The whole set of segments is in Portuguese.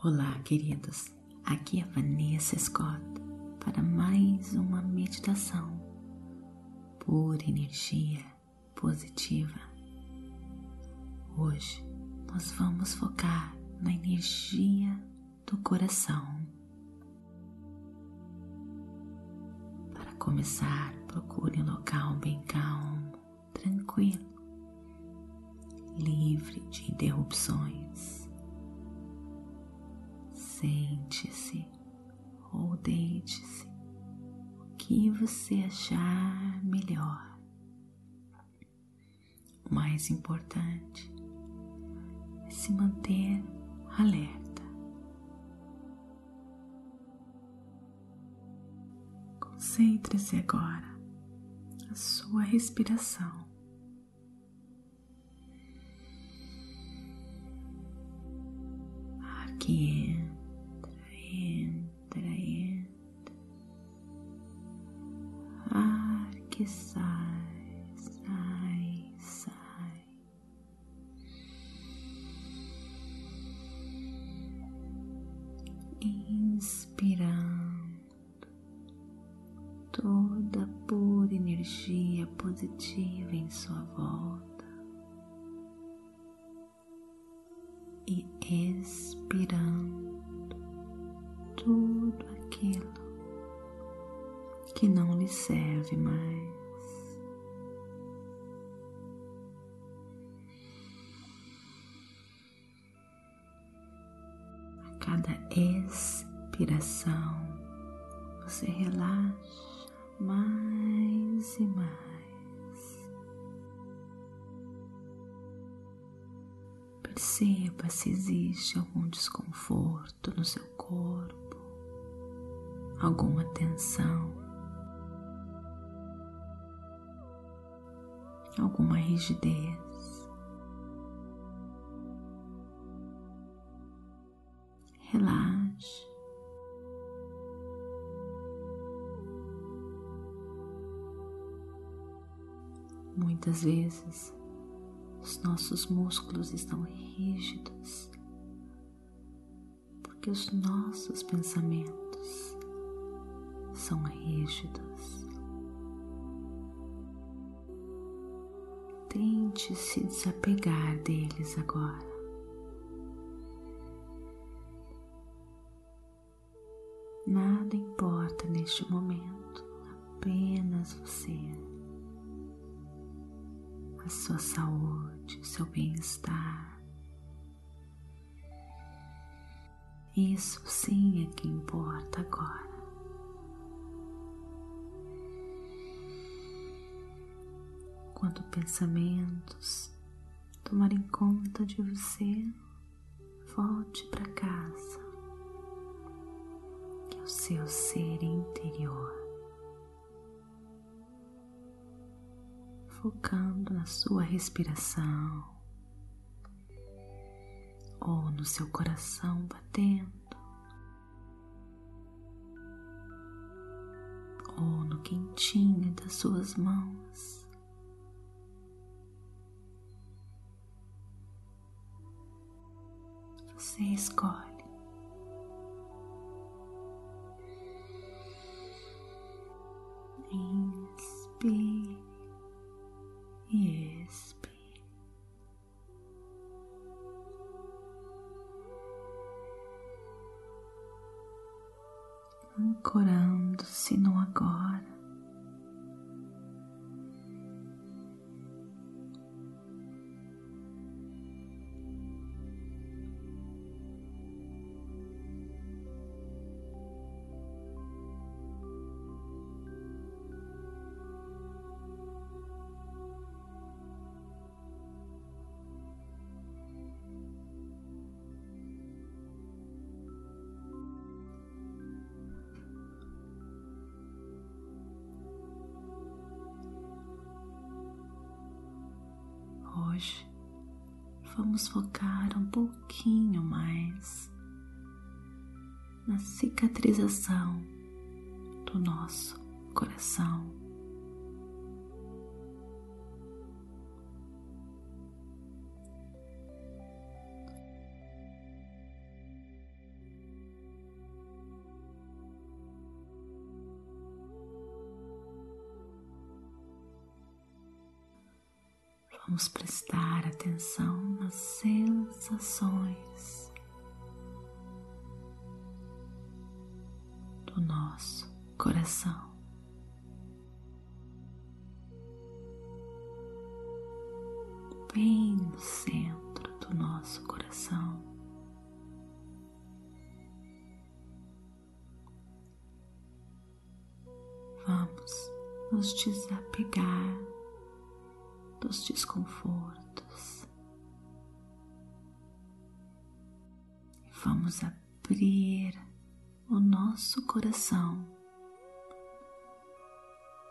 Olá, queridos. Aqui é Vanessa Scott para mais uma meditação por energia positiva. Hoje nós vamos focar na energia do coração. Para começar, procure um local bem calmo, tranquilo, livre de interrupções você achar melhor. O mais importante é se manter alerta. Concentre-se agora na sua respiração. Ar que que sai, sai, sai. Inspirando toda pura energia positiva em sua volta e expirando tudo aquilo que não lhe serve mais. A cada expiração, você relaxa mais e mais. Perceba se existe algum desconforto no seu corpo, alguma tensão. Alguma rigidez. Relaxe. Muitas vezes os nossos músculos estão rígidos porque os nossos pensamentos são rígidos. Tente se desapegar deles agora. Nada importa neste momento, apenas você, a sua saúde, o seu bem-estar. Isso sim é que importa agora. Quando pensamentos tomarem conta de você, volte para casa, que é o seu ser interior, focando na sua respiração ou no seu coração batendo. Ou no quentinho das suas mãos. Você escolhe. Inspire e expire. Ancorando-se no agora. Vamos focar um pouquinho mais na cicatrização do nosso coração. Vamos prestar atenção nas sensações do nosso coração. Bem no centro do nosso coração. Vamos nos desapegar dos desconfortos. Vamos abrir o nosso coração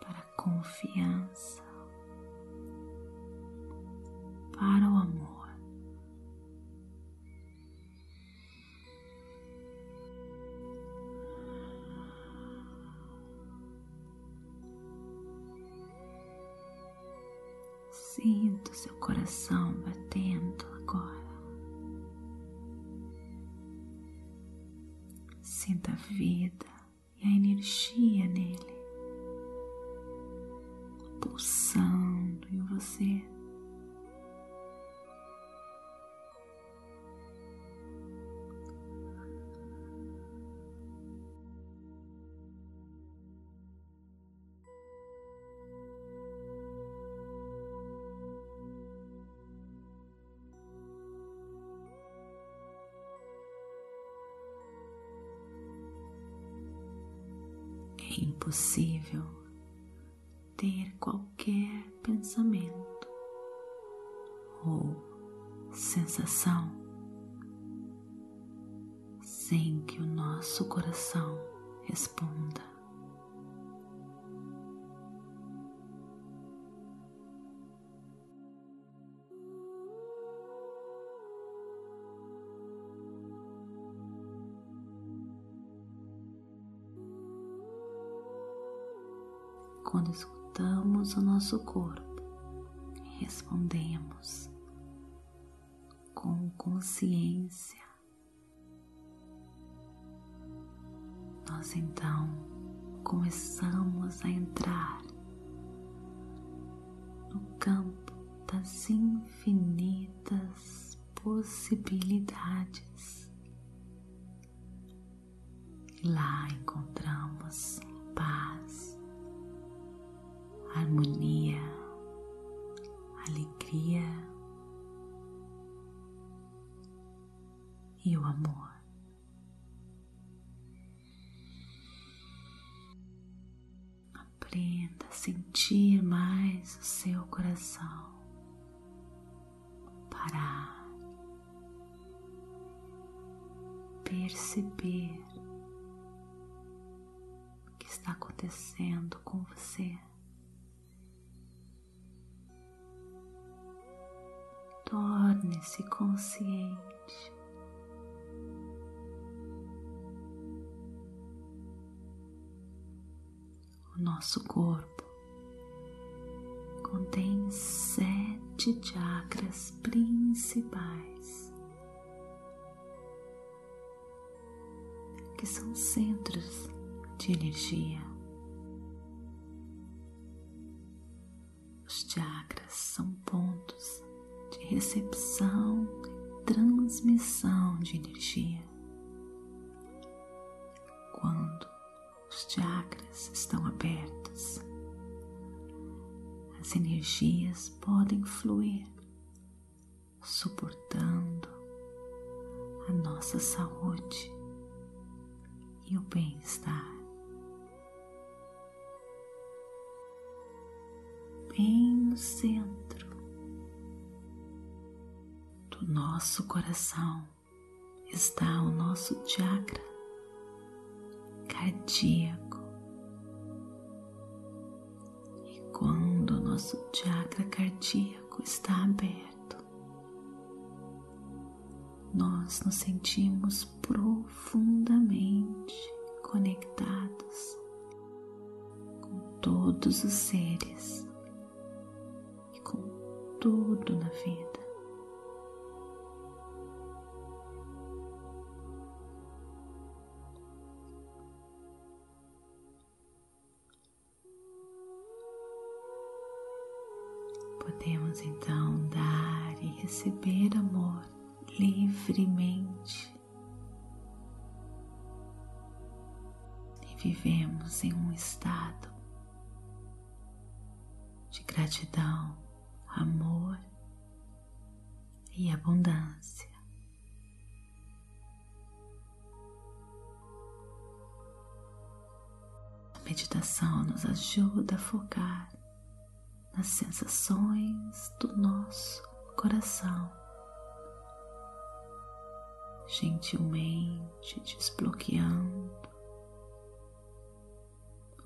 para a confiança, para o amor. Sinta o seu coração batendo agora. Sinta a vida e a energia impossível ter qualquer pensamento ou sensação sem que o nosso coração responda. Quando escutamos o nosso corpo respondemos com consciência, nós então começamos a entrar no campo das infinitas possibilidades. Lá encontramos paz harmonia, alegria e o amor. Aprenda a sentir mais o seu coração parar, perceber o que está acontecendo com você. Torne-se consciente. O nosso corpo contém sete chakras principais, que são centros de energia. Os chakras são pontos recepção e transmissão de energia. Quando os chakras estão abertos, as energias podem fluir, suportando a nossa saúde e o bem-estar. Bem no centro do nosso coração está o nosso chakra cardíaco. E quando o nosso chakra cardíaco está aberto, nós nos sentimos profundamente conectados com todos os seres e com tudo na vida. Podemos então dar e receber amor livremente. E vivemos em um estado de gratidão, amor e abundância. A meditação nos ajuda a focar nas sensações do nosso coração, gentilmente desbloqueando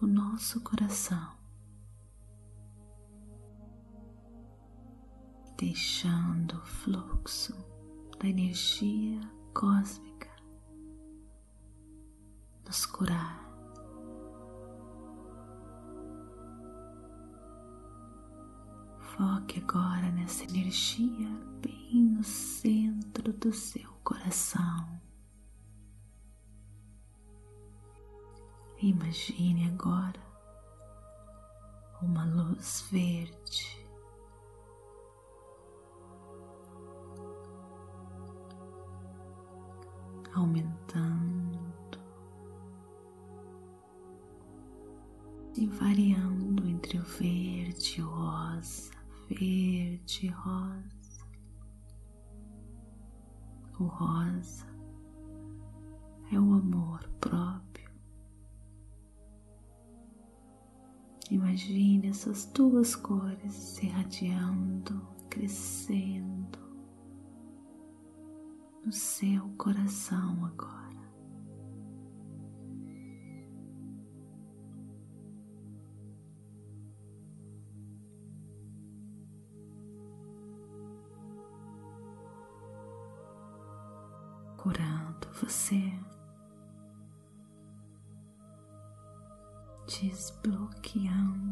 o nosso coração, deixando o fluxo da energia cósmica nos curar Foque agora nessa energia bem no centro do seu coração. Imagine agora uma luz verde. Aumentando e variando entre o verde e o rosa verde rosa. O rosa é o amor próprio. Imagine essas duas cores se irradiando, crescendo no seu coração agora. Curando você, desbloqueando,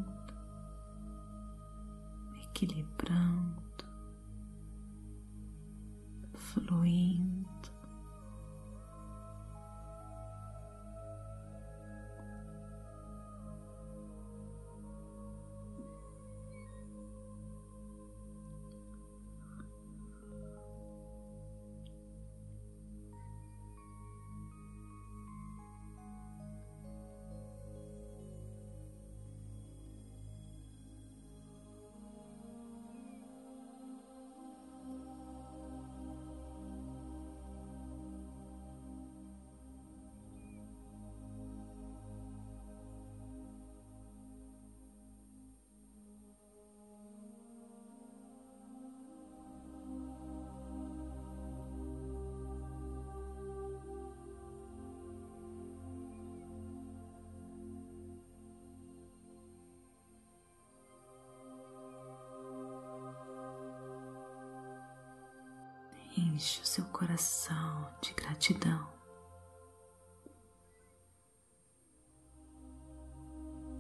enche o seu coração de gratidão.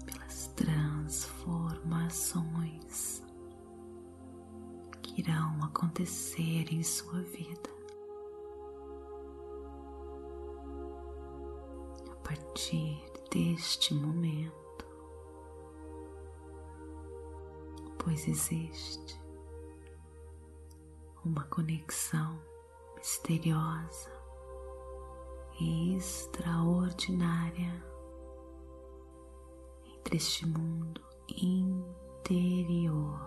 Pelas transformações que irão acontecer em sua vida. A partir deste momento, pois existe uma conexão misteriosa e extraordinária entre este mundo interior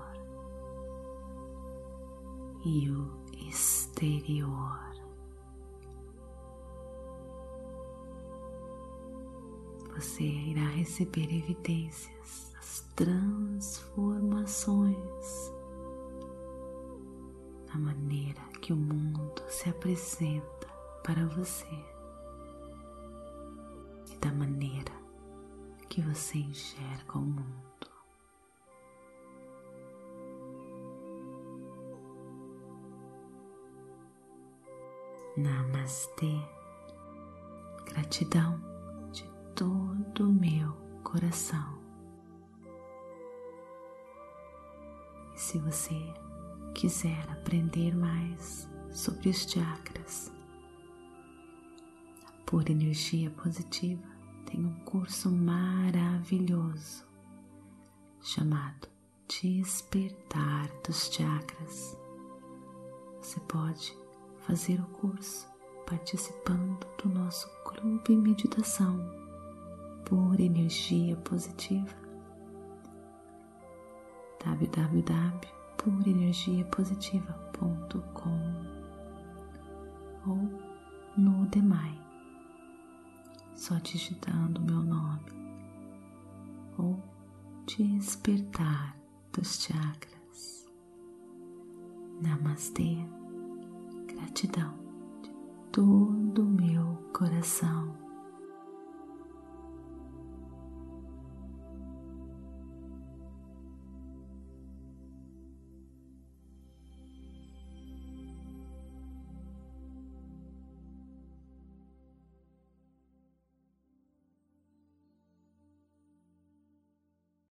e o exterior. Você irá receber evidências das transformações maneira que o mundo se apresenta para você e da maneira que você enxerga o mundo. Namastê, gratidão de todo o meu coração. E se você quiser aprender mais sobre os chakras, a pura energia positiva tem um curso maravilhoso chamado despertar dos chakras. Você pode fazer o curso participando do nosso clube meditação por energia positiva www.purenergiapositiva.com ou no Demai, só digitando meu nome ou despertar dos chakras. Namastê, gratidão de todo o meu coração.